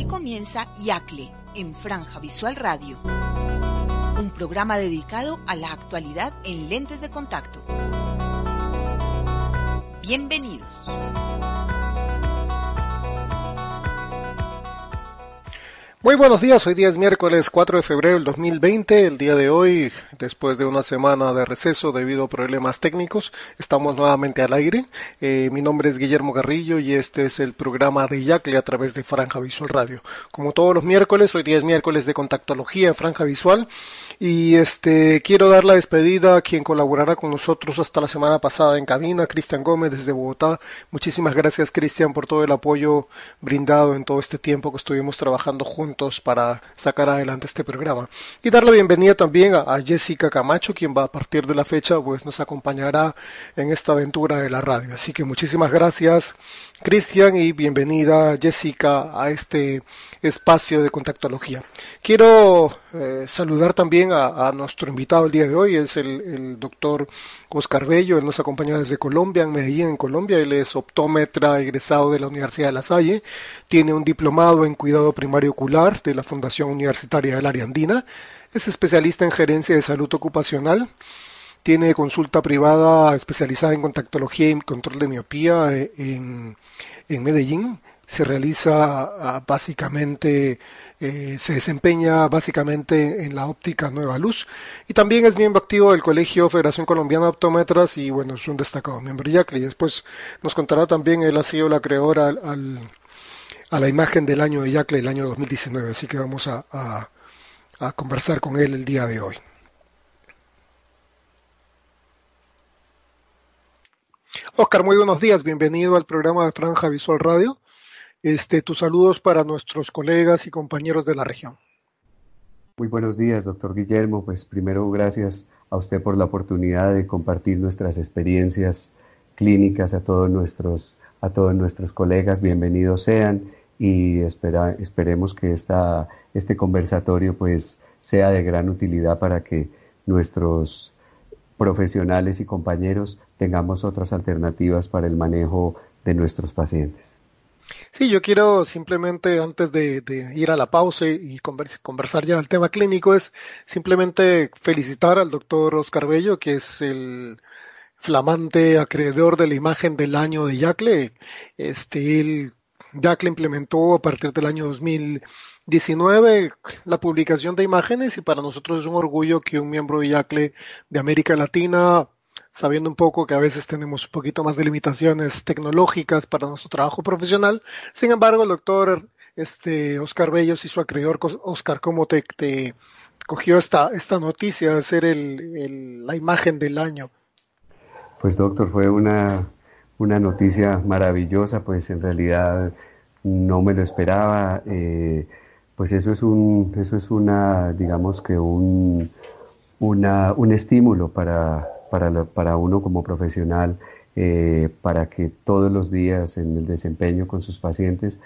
Aquí comienza Yacle en Franja Visual Radio, un programa dedicado a la actualidad en lentes de contacto. Bienvenidos. Muy buenos días, hoy día es miércoles 4 de febrero del 2020. El día de hoy, después de una semana de receso debido a problemas técnicos, estamos nuevamente al aire. Eh, mi nombre es Guillermo Garrillo y este es el programa de Yacle a través de Franja Visual Radio. Como todos los miércoles, hoy día es miércoles de contactología en Franja Visual y este quiero dar la despedida a quien colaborará con nosotros hasta la semana pasada en cabina, Cristian Gómez desde Bogotá. Muchísimas gracias Cristian por todo el apoyo brindado en todo este tiempo que estuvimos trabajando juntos para sacar adelante este programa. Y dar la bienvenida también a, Jessica Camacho, quien va a partir de la fecha pues nos acompañará en esta aventura de la radio. Así que muchísimas gracias Cristian y bienvenida Jessica a este espacio de contactología. Quiero eh, saludar también a, nuestro invitado el día de hoy, es el, doctor Oscar Bello, él nos acompaña desde Colombia, en Medellín, en Colombia, él es optómetra egresado de la Universidad de La Salle, tiene un diplomado en cuidado primario ocular de la Fundación Universitaria del Área Andina, es especialista en gerencia de salud ocupacional, tiene consulta privada especializada en contactología y control de miopía eh, en, en Medellín. Se realiza ah, básicamente, eh, se desempeña básicamente en la óptica Nueva Luz y también es miembro activo del Colegio Federación Colombiana de Optómetras y bueno, es un destacado miembro de YACLE. Y después nos contará también, él ha sido la creadora al, a la imagen del año de YACLE, el año 2019, así que vamos a, a conversar con él el día de hoy. Oscar, muy buenos días, bienvenido al programa de Franja Visual Radio. Este, tus saludos para nuestros colegas y compañeros de la región. Muy buenos días, doctor Guillermo. Pues primero, gracias a usted por la oportunidad de compartir nuestras experiencias clínicas a todos nuestros, a todos nuestros colegas. Bienvenidos sean y espera, esperemos que esta, este conversatorio pues sea de gran utilidad para que nuestros profesionales y compañeros tengamos otras alternativas para el manejo de nuestros pacientes. Sí, yo quiero simplemente, antes de, ir a la pausa y conversar ya del tema clínico, es simplemente felicitar al doctor Oscar Bello, que es el flamante acreedor de la imagen del año de Yacle. Este, él, Yacle implementó a partir del año 2019 la publicación de imágenes y para nosotros es un orgullo que un miembro de Yacle de América Latina sabiendo un poco que a veces tenemos un poquito más de limitaciones tecnológicas para nuestro trabajo profesional. Sin embargo, el doctor este, Oscar Bellos y su acreedor Oscar, ¿cómo te, te cogió esta, esta noticia de ser el, la imagen del año? Pues doctor, fue una, una noticia maravillosa, pues en realidad no me lo esperaba. Eh, pues eso es un, eso es una, digamos que un, una, un estímulo para, para, para uno como profesional, eh, para que todos los días en el desempeño con sus pacientes,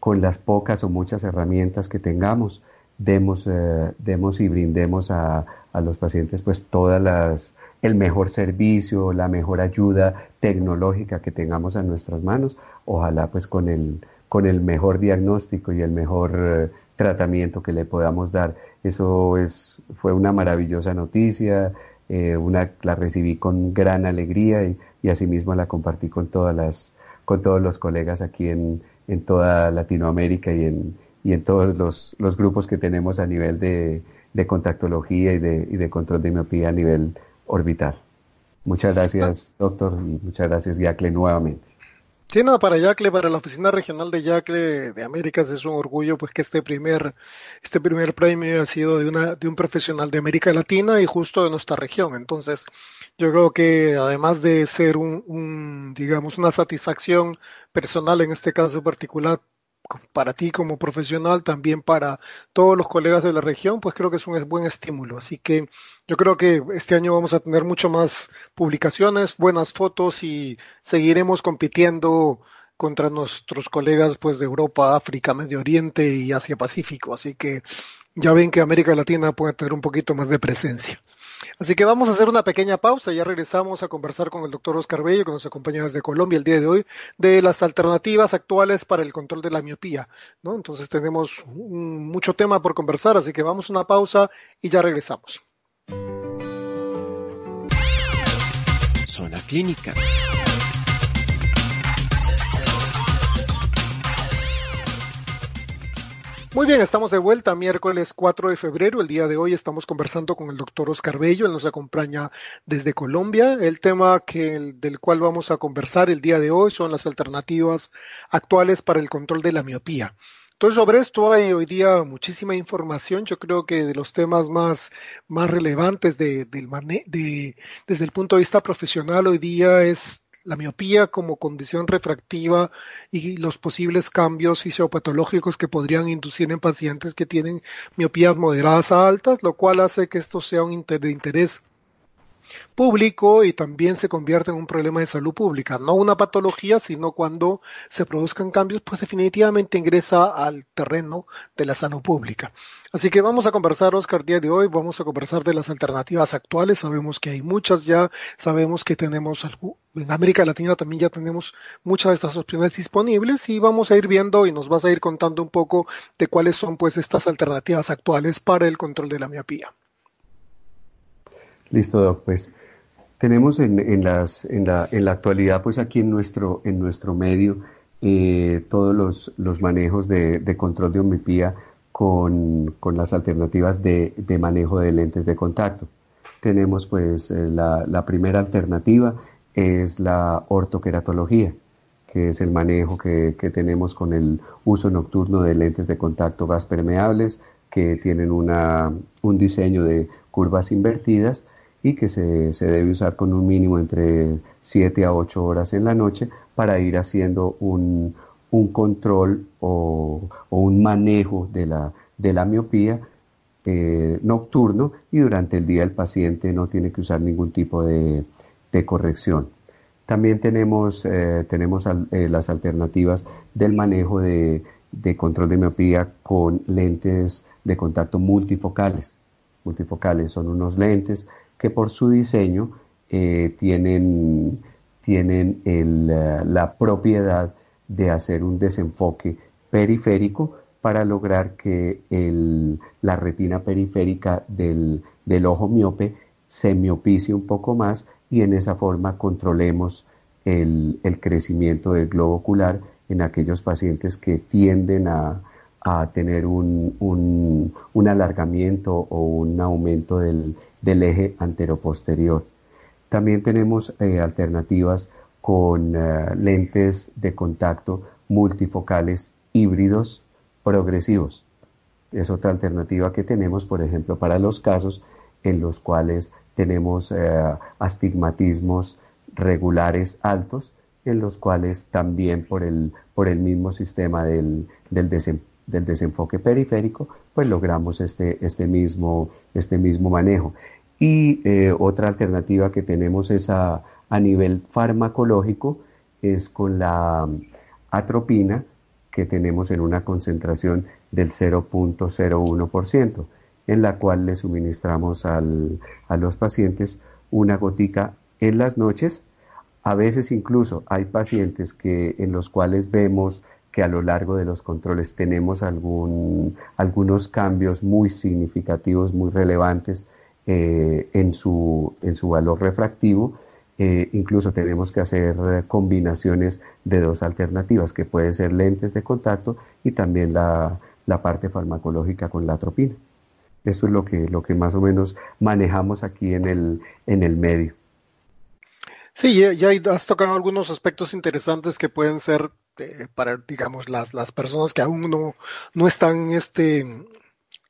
con las pocas o muchas herramientas que tengamos, demos, eh, demos y brindemos a, a, los pacientes pues todas las, el mejor servicio, la mejor ayuda tecnológica que tengamos a nuestras manos, ojalá pues con el, con el mejor diagnóstico y el mejor eh, tratamiento que le podamos dar. Eso es, fue una maravillosa noticia, eh, una la recibí con gran alegría y, y, asimismo la compartí con todas las con todos los colegas aquí en, en toda Latinoamérica y en, y en todos los, los, grupos que tenemos a nivel de, de contactología y de, y de control de miopía a nivel orbital. Muchas gracias, doctor, y muchas gracias, Yacle, nuevamente. Sí, nada, para Yacle, para la oficina regional de Yacle de Américas es un orgullo pues que este primer, este primer premio ha sido de una, de un profesional de América Latina y justo de nuestra región. Entonces, yo creo que además de ser un, un digamos, una satisfacción personal en este caso particular para ti como profesional, también para todos los colegas de la región, pues creo que es un buen estímulo. Así que yo creo que este año vamos a tener mucho más publicaciones, buenas fotos y seguiremos compitiendo contra nuestros colegas pues de Europa, África, Medio Oriente y Asia Pacífico. Así que ya ven que América Latina puede tener un poquito más de presencia. Así que vamos a hacer una pequeña pausa, ya regresamos a conversar con el doctor Oscar Bello, que nos acompaña desde Colombia el día de hoy, de las alternativas actuales para el control de la miopía. ¿no? Entonces tenemos mucho tema por conversar, así que vamos a una pausa y ya regresamos. Zona Clínica. Muy bien, estamos de vuelta miércoles 4 de febrero. El día de hoy estamos conversando con el doctor Oscar Bello. Él nos acompaña desde Colombia. El tema que, del cual vamos a conversar el día de hoy son las alternativas actuales para el control de la miopía. Entonces, sobre esto hay hoy día muchísima información. Yo creo que de los temas más, más relevantes de, de, desde el punto de vista profesional hoy día es la miopía como condición refractiva y los posibles cambios fisiopatológicos que podrían inducir en pacientes que tienen miopías moderadas a altas, lo cual hace que esto sea un de interés público y también se convierte en un problema de salud pública, no una patología, sino cuando se produzcan cambios, pues definitivamente ingresa al terreno de la salud pública. Así que vamos a conversar, Oscar, día de hoy, vamos a conversar de las alternativas actuales. Sabemos que hay muchas ya, sabemos que tenemos, en América Latina también ya tenemos muchas de estas opciones disponibles y vamos a ir viendo y nos vas a ir contando un poco de cuáles son pues estas alternativas actuales para el control de la miopía. Listo, Doc. Pues tenemos en, en, las, en, la, en la actualidad, pues aquí en nuestro, en nuestro medio, eh, todos los, manejos de, control de miopía con, las alternativas de, manejo de lentes de contacto. Tenemos pues eh, la, la, primera alternativa es la ortoqueratología, que es el manejo que, que, tenemos con el uso nocturno de lentes de contacto gas permeables que tienen una, un diseño de curvas invertidas y que se, se, debe usar con un mínimo entre 7 a 8 horas en la noche para ir haciendo un, un control o, un manejo de la, de la miopía eh, nocturno y durante el día el paciente no tiene que usar ningún tipo de, corrección. También tenemos, eh, tenemos eh, las alternativas del manejo de, de, control de miopía con lentes de contacto multifocales. Multifocales son unos lentes que por su diseño tienen, tienen la propiedad de hacer un desenfoque periférico para lograr que la retina periférica del, ojo miope se miopice un poco más y en esa forma controlemos el, crecimiento del globo ocular en aquellos pacientes que tienden a, tener un, alargamiento o un aumento del, eje anteroposterior. También tenemos eh, alternativas con eh, lentes de contacto multifocales híbridos progresivos. Es otra alternativa que tenemos, por ejemplo, para los casos en los cuales tenemos eh, astigmatismos regulares altos, en los cuales también por el, por el mismo sistema del, del, desenfoque periférico, pues logramos este, este, mismo, este mismo manejo. Y eh, otra alternativa que tenemos es a, a nivel farmacológico es con la atropina que tenemos en una concentración del 0.01%, en la cual le suministramos al, a los pacientes una gotica en las noches. A veces incluso hay pacientes que, en los cuales vemos que a lo largo de los controles tenemos algún, algunos cambios muy significativos, muy relevantes eh, en, su, en su valor refractivo eh, incluso tenemos que hacer combinaciones de dos alternativas, que puede ser lentes de contacto y también la, parte farmacológica con la atropina. Esto es lo que, lo que más o menos manejamos aquí en el, en el medio. Sí, ya, has tocado algunos aspectos interesantes que pueden ser eh, para, digamos, las, las personas que aún no, no están en este,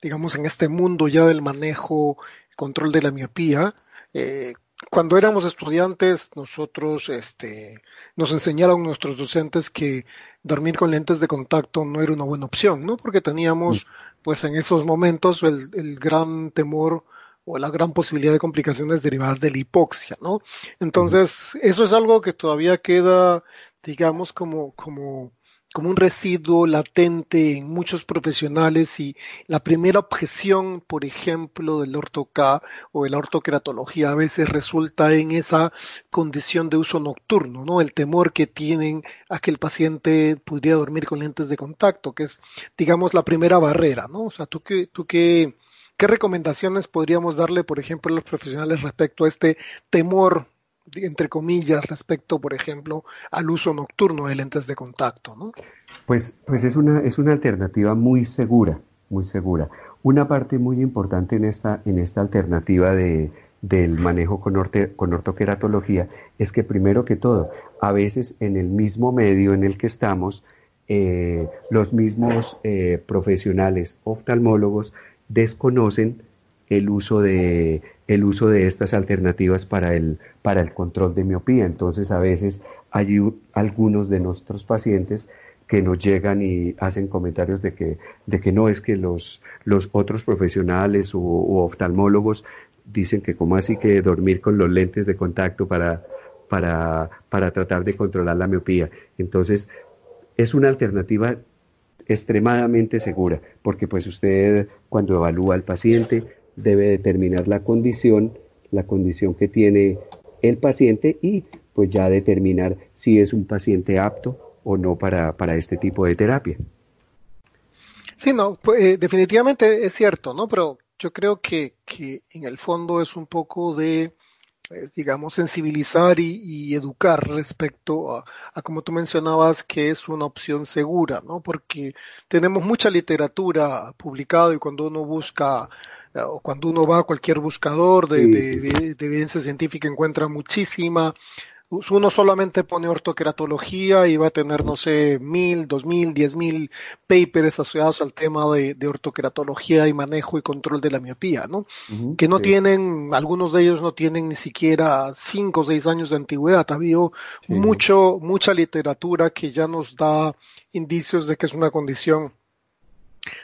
digamos, en este mundo ya del manejo, control de la miopía, eh, cuando éramos estudiantes, nosotros, este, nos enseñaron nuestros docentes que dormir con lentes de contacto no era una buena opción, ¿no? Porque teníamos, pues en esos momentos, el, el gran temor o la gran posibilidad de complicaciones derivadas de la hipoxia, ¿no? Entonces, eso es algo que todavía queda, digamos, como, como como un residuo latente en muchos profesionales y la primera objeción, por ejemplo, del ortoca o de la ortoqueratología a veces resulta en esa condición de uso nocturno, ¿no? El temor que tienen a que el paciente podría dormir con lentes de contacto, que es, digamos, la primera barrera, ¿no? O sea, tú qué, tú qué, qué recomendaciones podríamos darle, por ejemplo, a los profesionales respecto a este temor entre comillas, respecto, por ejemplo, al uso nocturno de lentes de contacto, ¿no? Pues, pues es, una, es una alternativa muy segura, muy segura. Una parte muy importante en esta, en esta alternativa de, del manejo con, con ortoqueratología es que primero que todo, a veces en el mismo medio en el que estamos, eh, los mismos eh, profesionales oftalmólogos desconocen el uso de el uso de estas alternativas para el, para el control de miopía. Entonces, a veces hay algunos de nuestros pacientes que nos llegan y hacen comentarios de que, de que no es que los, los otros profesionales o, oftalmólogos dicen que como así que dormir con los lentes de contacto para, para, para tratar de controlar la miopía. Entonces, es una alternativa extremadamente segura, porque pues usted cuando evalúa al paciente debe determinar la condición, la condición que tiene el paciente y pues ya determinar si es un paciente apto o no para, para este tipo de terapia. Sí, no, pues, eh, definitivamente es cierto, ¿no? Pero yo creo que, que en el fondo es un poco de, eh, digamos, sensibilizar y, educar respecto a, a, como tú mencionabas, que es una opción segura, ¿no? Porque tenemos mucha literatura publicada y cuando uno busca o cuando uno va a cualquier buscador de, de, evidencia científica encuentra muchísima. Uno solamente pone ortoqueratología y va a tener, no sé, mil, dos mil, diez mil papers asociados al tema de, de ortoqueratología y manejo y control de la miopía, ¿no? que no tienen, algunos de ellos no tienen ni siquiera cinco o seis años de antigüedad. Ha habido mucho, mucha literatura que ya nos da indicios de que es una condición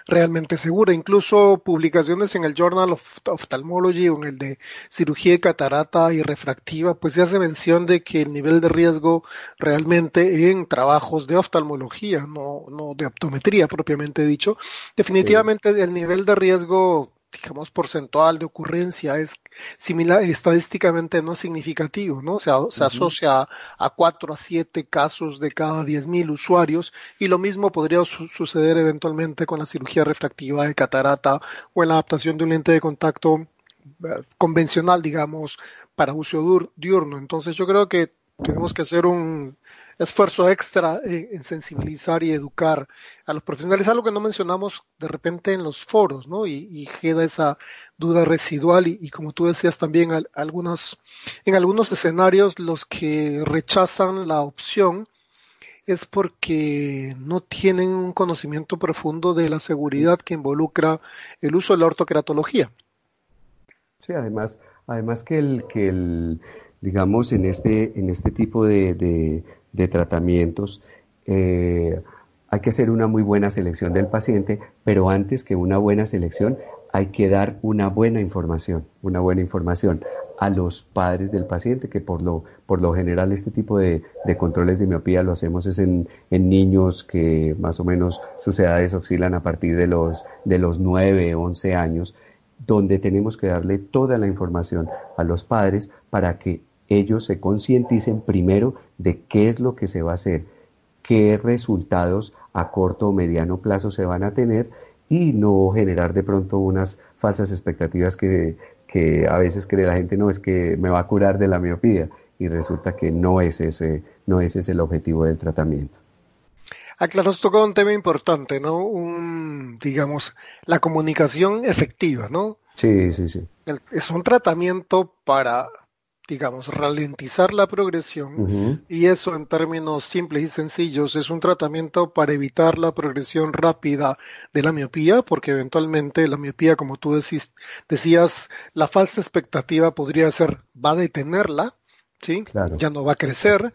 realmente segura. Incluso publicaciones en el Journal of Ophthalmology o en el de cirugía de catarata y refractiva, pues se hace mención de que el nivel de riesgo realmente en trabajos de oftalmología, no, no de optometría propiamente dicho, definitivamente el nivel de riesgo digamos, porcentual de ocurrencia es similar, estadísticamente no significativo, ¿no? O sea, se asocia a, cuatro a siete casos de cada diez mil usuarios y lo mismo podría suceder eventualmente con la cirugía refractiva de catarata o en la adaptación de un lente de contacto eh, convencional, digamos, para uso diurno. Entonces yo creo que tenemos que hacer un esfuerzo extra en, sensibilizar y educar a los profesionales, algo que no mencionamos de repente en los foros, ¿no? Y, queda esa duda residual y, como tú decías también, algunos, en algunos escenarios los que rechazan la opción es porque no tienen un conocimiento profundo de la seguridad que involucra el uso de la ortoqueratología. Sí, además, además que el, que el digamos, en este, en este tipo de tratamientos, eh, hay que hacer una muy buena selección del paciente, pero antes que una buena selección hay que dar una buena información, una buena información a los padres del paciente, que por lo, por lo general este tipo de, controles de miopía lo hacemos es en, en, niños que más o menos sus edades oscilan a partir de los, de los 9, 11 años, donde tenemos que darle toda la información a los padres para que ellos se concienticen primero de qué es lo que se va a hacer, qué resultados a corto o mediano plazo se van a tener y no generar de pronto unas falsas expectativas que, que a veces cree la gente, no, es que me va a curar de la miopía y resulta que no es ese, no es ese el objetivo del tratamiento. Ah, claro, has tocado un tema importante, ¿no? Un, digamos, la comunicación efectiva, ¿no? Sí, sí, sí. es un tratamiento para digamos, ralentizar la progresión y eso en términos simples y sencillos es un tratamiento para evitar la progresión rápida de la miopía porque eventualmente la miopía, como tú decís, decías, la falsa expectativa podría ser va a detenerla, ¿sí? Ya no va a crecer,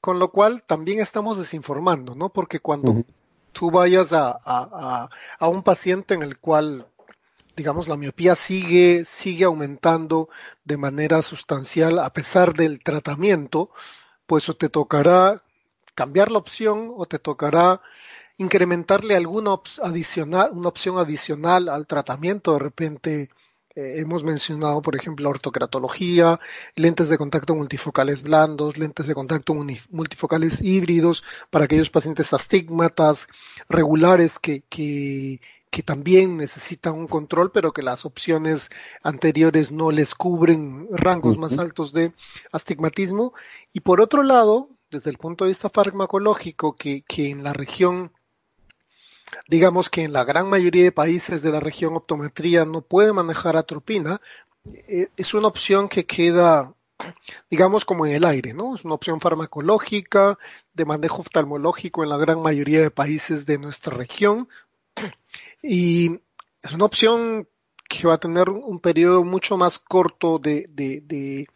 con lo cual también estamos desinformando, ¿no? Porque cuando tú vayas a, a, a un paciente en el cual digamos, la miopía sigue, sigue aumentando de manera sustancial a pesar del tratamiento, pues te tocará cambiar la opción o te tocará incrementarle alguna adicional, una opción adicional al tratamiento. De repente eh, hemos mencionado, por ejemplo, ortocratología, lentes de contacto multifocales blandos, lentes de contacto multifocales híbridos para aquellos pacientes astigmatas regulares que, que, que también necesitan un control, pero que las opciones anteriores no les cubren rangos más altos de astigmatismo. Y por otro lado, desde el punto de vista farmacológico, que, que en la región digamos que en la gran mayoría de países de la región optometría no puede manejar atropina, eh, es una opción que queda, digamos, como en el aire, ¿no? Es una opción farmacológica, de manejo oftalmológico en la gran mayoría de países de nuestra región. Y es una opción que va a tener un periodo mucho más corto de, de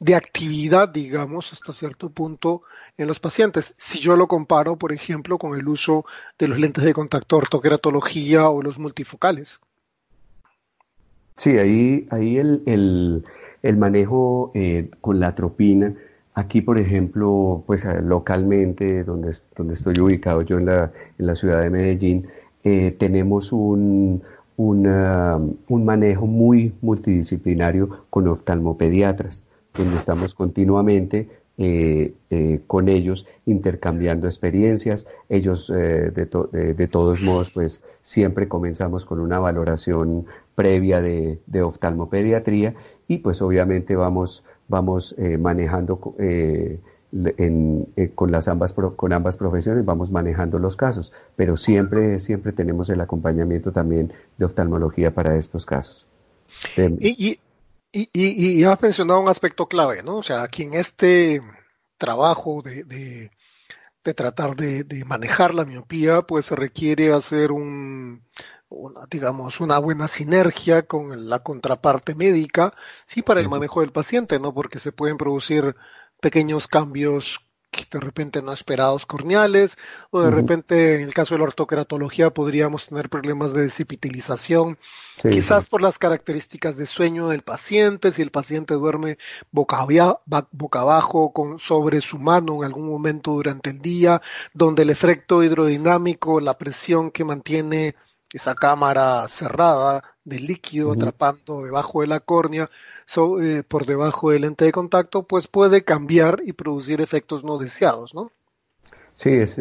de actividad, digamos, hasta cierto punto en los pacientes. Si yo lo comparo, por ejemplo, con el uso de los lentes de contacto ortogratología o los multifocales. Sí, ahí, ahí el, el, manejo eh, con la atropina, aquí por ejemplo, pues localmente, donde, donde estoy ubicado yo en la, en la ciudad de Medellín, eh, tenemos un, un manejo muy multidisciplinario con oftalmopediatras donde estamos continuamente eh, eh, con ellos intercambiando experiencias. Ellos, eh, de, todos modos, pues siempre comenzamos con una valoración previa de, oftalmopediatría y pues obviamente vamos, vamos manejando con las ambas con ambas profesiones vamos manejando los casos, pero siempre siempre tenemos el acompañamiento también de oftalmología para estos casos. y, y, y, has mencionado un aspecto clave, ¿no? O sea, aquí en este trabajo de, de, tratar de, manejar la miopía, pues se requiere hacer un, una, digamos, una buena sinergia con la contraparte médica, sí, para el manejo del paciente, ¿no? Porque se pueden producir pequeños cambios de repente no esperados corneales, o de repente en el caso de la ortocratología podríamos tener problemas de desepitelización, quizás por las características de sueño del paciente, si el paciente duerme boca, boca abajo con, sobre su mano en algún momento durante el día, donde el efecto hidrodinámico, la presión que mantiene esa cámara cerrada de líquido atrapando debajo de la córnea, eh, por debajo del lente de contacto, pues puede cambiar y producir efectos no deseados, ¿no? Sí, es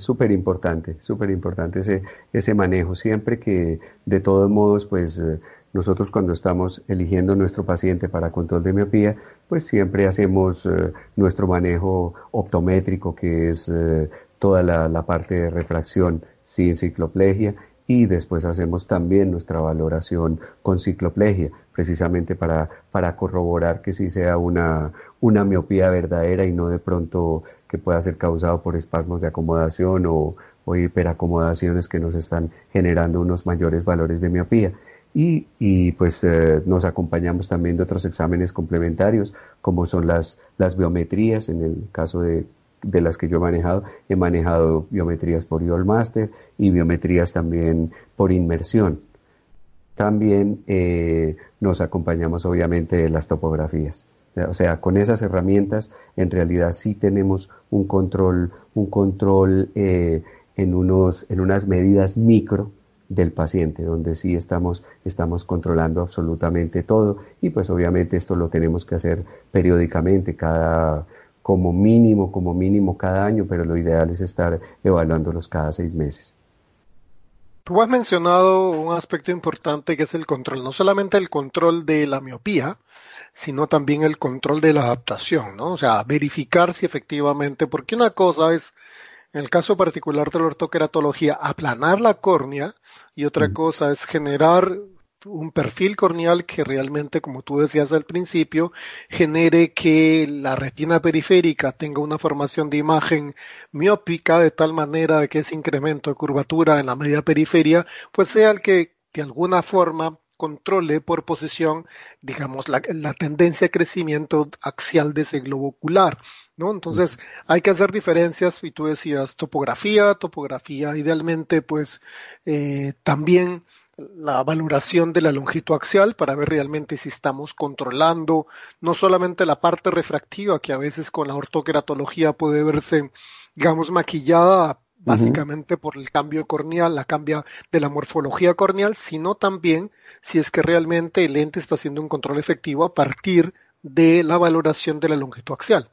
súper importante, súper importante ese, ese manejo. Siempre que, de todos modos, pues eh, nosotros cuando estamos eligiendo nuestro paciente para control de miopía, pues siempre hacemos eh, nuestro manejo optométrico, que es toda la, la, parte de refracción sin cicloplegia y después hacemos también nuestra valoración con cicloplegia, precisamente para, para corroborar que sí sea una, una miopía verdadera y no de pronto que pueda ser causado por espasmos de acomodación o, o hiperacomodaciones que nos están generando unos mayores valores de miopía. Y, y, pues eh, nos acompañamos también de otros exámenes complementarios, como son las, las biometrías, en el caso de de las que yo he manejado, he manejado biometrías por Master y biometrías también por inmersión. También eh, nos acompañamos obviamente de las topografías. O sea, con esas herramientas en realidad sí tenemos un control, un control eh, en, unos, en unas medidas micro del paciente, donde sí estamos, estamos controlando absolutamente todo y pues obviamente esto lo tenemos que hacer periódicamente, cada, como mínimo, como mínimo cada año, pero lo ideal es estar evaluándolos cada seis meses. Tú has mencionado un aspecto importante que es el control, no solamente el control de la miopía, sino también el control de la adaptación, ¿no? O sea, verificar si efectivamente, porque una cosa es, en el caso particular de la ortoqueratología, aplanar la córnea y otra cosa es generar un perfil corneal que realmente, como tú decías al principio, genere que la retina periférica tenga una formación de imagen miópica de tal manera que ese incremento de curvatura en la media periferia pues sea el que de alguna forma controle por posición, digamos, la, tendencia de crecimiento axial de ese globo ocular, ¿no? Entonces, hay que hacer diferencias, y tú decías topografía, topografía, idealmente, pues, eh, también la valoración de la longitud axial para ver realmente si estamos controlando no solamente la parte refractiva, que a veces con la ortoqueratología puede verse digamos, maquillada básicamente por el cambio corneal, la cambia de la morfología corneal, sino también si es que realmente el lente está haciendo un control efectivo a partir de la valoración de la longitud axial.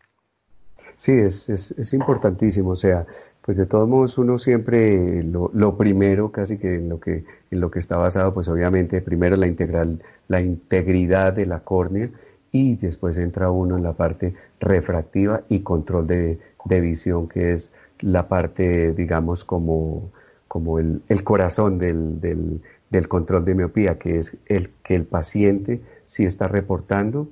Sí, es, es, importantísimo. O sea, pues de todos modos uno siempre lo, primero, casi que en lo que en lo que está basado, pues obviamente primero la integral, la integridad de la córnea y después entra uno en la parte refractiva y control de, de visión, que es la parte, digamos, como, como el, el corazón del, del, del, control de miopía, que es el que el paciente sí está reportando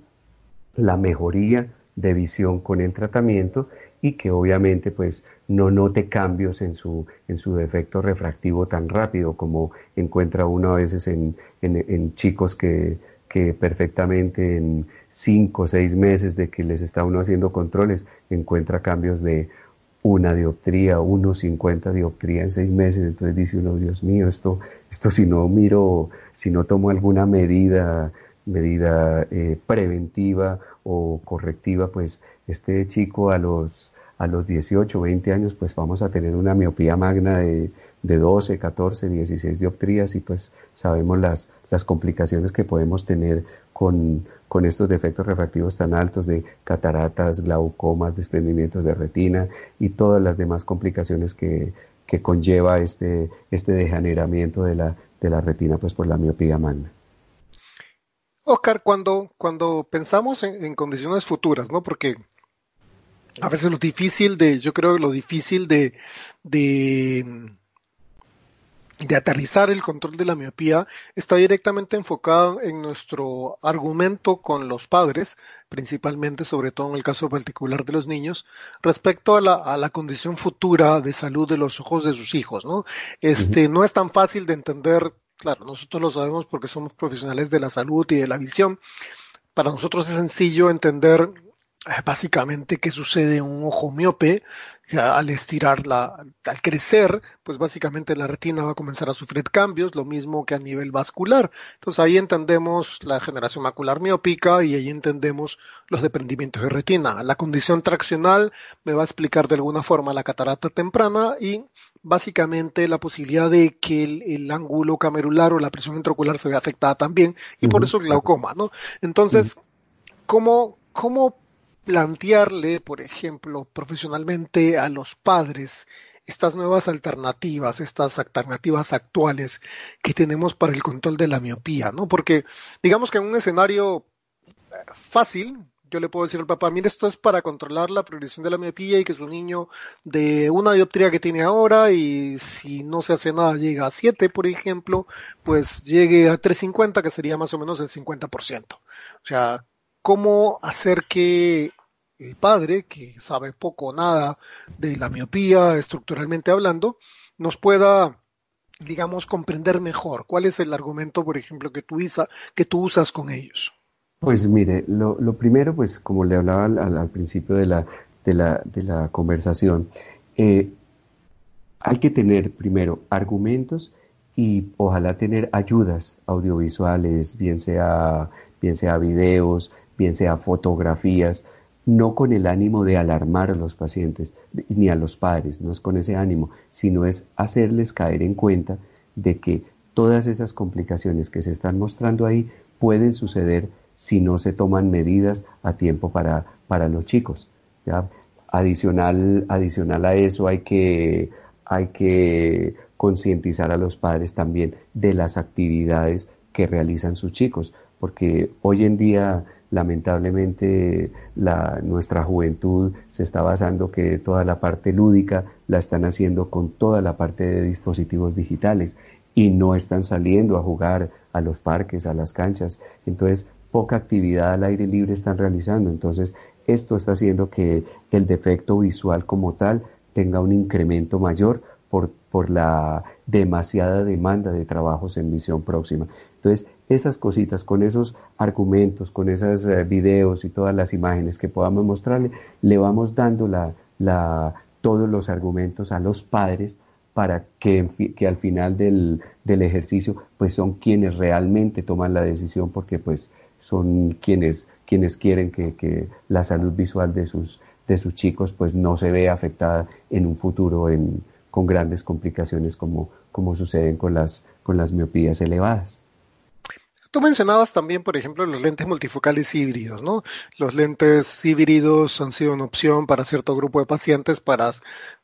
la mejoría de visión con el tratamiento y que obviamente pues no note cambios en su, en su defecto refractivo tan rápido como encuentra uno a veces en, en, chicos que, que perfectamente en cinco o seis meses de que les está uno haciendo controles encuentra cambios de una dioptría, unos 50 dioptría en seis meses, entonces dice uno, Dios mío, esto, esto si no miro, si no tomo alguna medida, medida eh, preventiva o correctiva, pues este chico a los, a los 18, 20 años, pues vamos a tener una miopía magna de, de 12, 14, 16 dioptrías y pues sabemos las, las complicaciones que podemos tener con, con estos defectos refractivos tan altos de cataratas, glaucomas, desprendimientos de retina y todas las demás complicaciones que, que conlleva este, este degeneramiento de la, de la retina pues por la miopía magna. Oscar, cuando, cuando pensamos en, condiciones futuras, ¿no? Porque a veces lo difícil de, yo creo que lo difícil de, de, de aterrizar el control de la miopía está directamente enfocado en nuestro argumento con los padres, principalmente, sobre todo en el caso particular de los niños, respecto a la, a la condición futura de salud de los ojos de sus hijos, ¿no? Este, no es tan fácil de entender Claro, nosotros lo sabemos porque somos profesionales de la salud y de la visión. Para nosotros es sencillo entender básicamente qué sucede en un ojo miope al estirar la, al crecer, pues básicamente la retina va a comenzar a sufrir cambios, lo mismo que a nivel vascular. Entonces ahí entendemos la generación macular miópica y ahí entendemos los desprendimientos de retina. La condición traccional me va a explicar de alguna forma la catarata temprana y básicamente la posibilidad de que el, ángulo camerular o la presión intraocular se vea afectada también y por eso el glaucoma, ¿no? Entonces, ¿cómo, cómo plantearle, por ejemplo, profesionalmente a los padres estas nuevas alternativas, estas alternativas actuales que tenemos para el control de la miopía, ¿no? Porque digamos que en un escenario eh, fácil, yo le puedo decir al papá, mire, esto es para controlar la progresión de la miopía y que su niño de una dioptría que tiene ahora y si no se hace nada llega a 7, por ejemplo, pues llegue a 350, que sería más o menos el 50%. O sea, cómo hacer que el padre, que sabe poco o nada de la miopía estructuralmente hablando, nos pueda, digamos, comprender mejor. ¿Cuál es el argumento, por ejemplo, que tú, que tú usas con ellos? Pues mire, lo, primero, pues como le hablaba al, principio de la, de la, de la conversación, eh, hay que tener primero argumentos y ojalá tener ayudas audiovisuales, bien sea, bien sea videos, bien sea fotografías, no con el ánimo de alarmar a los pacientes ni a los padres, no es con ese ánimo, sino es hacerles caer en cuenta de que todas esas complicaciones que se están mostrando ahí pueden suceder si no se toman medidas a tiempo para, para los chicos. Adicional, adicional a eso hay que, hay que concientizar a los padres también de las actividades que realizan sus chicos, porque hoy en día lamentablemente la, nuestra juventud se está basando que toda la parte lúdica la están haciendo con toda la parte de dispositivos digitales y no están saliendo a jugar a los parques, a las canchas. Entonces, poca actividad al aire libre están realizando. Entonces, esto está haciendo que el defecto visual como tal tenga un incremento mayor por, por la demasiada demanda de trabajos en visión próxima. Entonces, esas cositas, con esos argumentos, con esos eh, videos y todas las imágenes que podamos mostrarle, le vamos dando todos los argumentos a los padres para que, que al final del, del, ejercicio pues son quienes realmente toman la decisión porque pues son quienes, quienes quieren que, que la salud visual de sus, de sus chicos pues no se ve afectada en un futuro en, con grandes complicaciones como, como suceden con las, con las miopías elevadas. Tú mencionabas también, por ejemplo, los lentes multifocales híbridos, ¿no? Los lentes híbridos han sido una opción para cierto grupo de pacientes para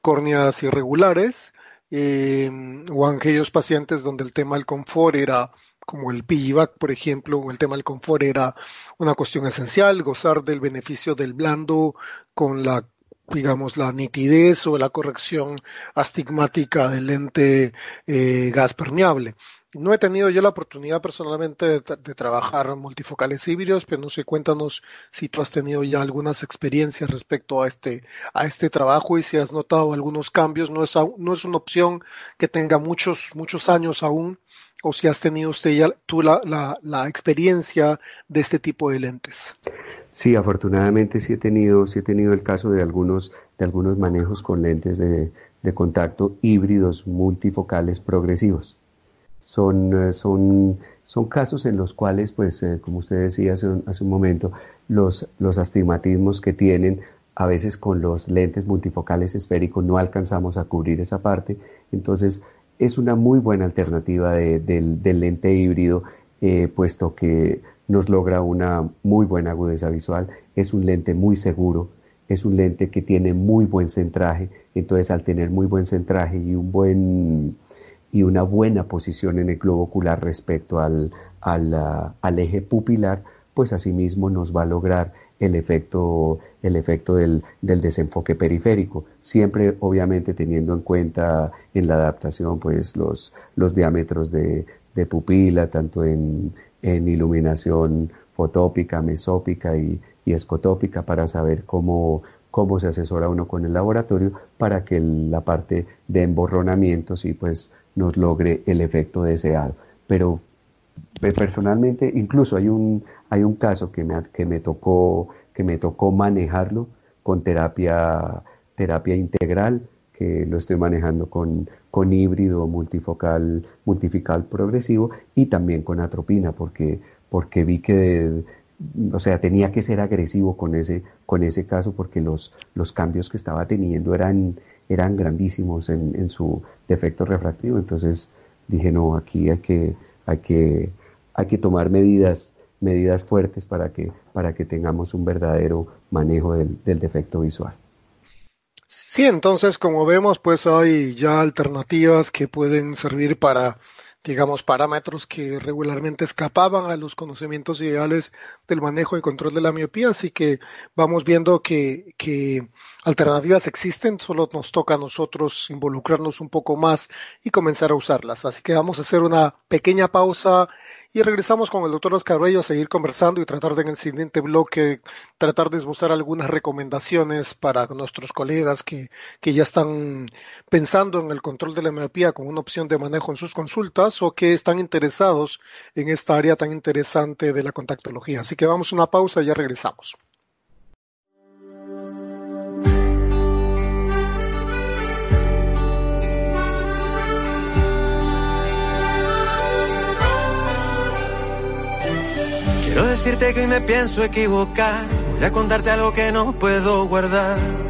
córneas irregulares eh, o aquellos pacientes donde el tema del confort era como el piggyback, por ejemplo, o el tema del confort era una cuestión esencial, gozar del beneficio del blando con la digamos, la nitidez o la corrección astigmática del lente eh, gas permeable. No he tenido yo la oportunidad personalmente de, trabajar multifocales híbridos, pero no sé, cuéntanos si tú has tenido ya algunas experiencias respecto a este, a este trabajo y si has notado algunos cambios. No es, no es una opción que tenga muchos, muchos años aún, o si has tenido usted ya tú la, la, la experiencia de este tipo de lentes. Sí, afortunadamente sí he tenido, sí he tenido el caso de algunos, de algunos manejos con lentes de, de contacto híbridos multifocales progresivos. Son, eh, son, son casos en los cuales, pues, eh, como usted decía hace un, momento, los, los astigmatismos que tienen a veces con los lentes multifocales esféricos no alcanzamos a cubrir esa parte. Entonces, es una muy buena alternativa de, del lente híbrido, eh, puesto que nos logra una muy buena agudeza visual, es un lente muy seguro, es un lente que tiene muy buen centraje, entonces al tener muy buen centraje y un buen y una buena posición en el globo ocular respecto al, al, al eje pupilar, pues asimismo nos va a lograr el efecto, el efecto del, del, desenfoque periférico, siempre obviamente teniendo en cuenta en la adaptación pues los, los diámetros de, de pupila, tanto en, en iluminación fotópica, mesópica y, escotópica para saber cómo, cómo se asesora uno con el laboratorio para que la parte de emborronamiento sí pues nos logre el efecto deseado. Pero pues, personalmente incluso hay un, hay un caso que me, que me tocó que me tocó manejarlo con terapia terapia integral que lo estoy manejando con, con híbrido multifocal, multifocal progresivo y también con atropina, porque, porque vi que, o sea, tenía que ser agresivo con ese, con ese caso porque los, los cambios que estaba teniendo eran, eran grandísimos en, en su defecto refractivo. Entonces dije, no, aquí hay que, hay que, hay que tomar medidas medidas fuertes para que, para que tengamos un verdadero manejo del, del defecto visual. Sí, entonces como vemos, pues hay ya alternativas que pueden servir para, digamos, parámetros que regularmente escapaban a los conocimientos ideales del manejo y control de la miopía, así que vamos viendo que, que alternativas existen, solo nos toca a nosotros involucrarnos un poco más y comenzar a usarlas. Así que vamos a hacer una pequeña pausa y regresamos con el doctor Oscar Bello a seguir conversando y tratar de en el siguiente bloque tratar de esbozar algunas recomendaciones para nuestros colegas que, que ya están pensando en el control de la miopía como una opción de manejo en sus consultas o que están interesados en esta área tan interesante de la contactología. Así que vamos a una pausa y ya regresamos. Quiero decirte que me pienso equivocar. Voy a contarte algo que no puedo guardar.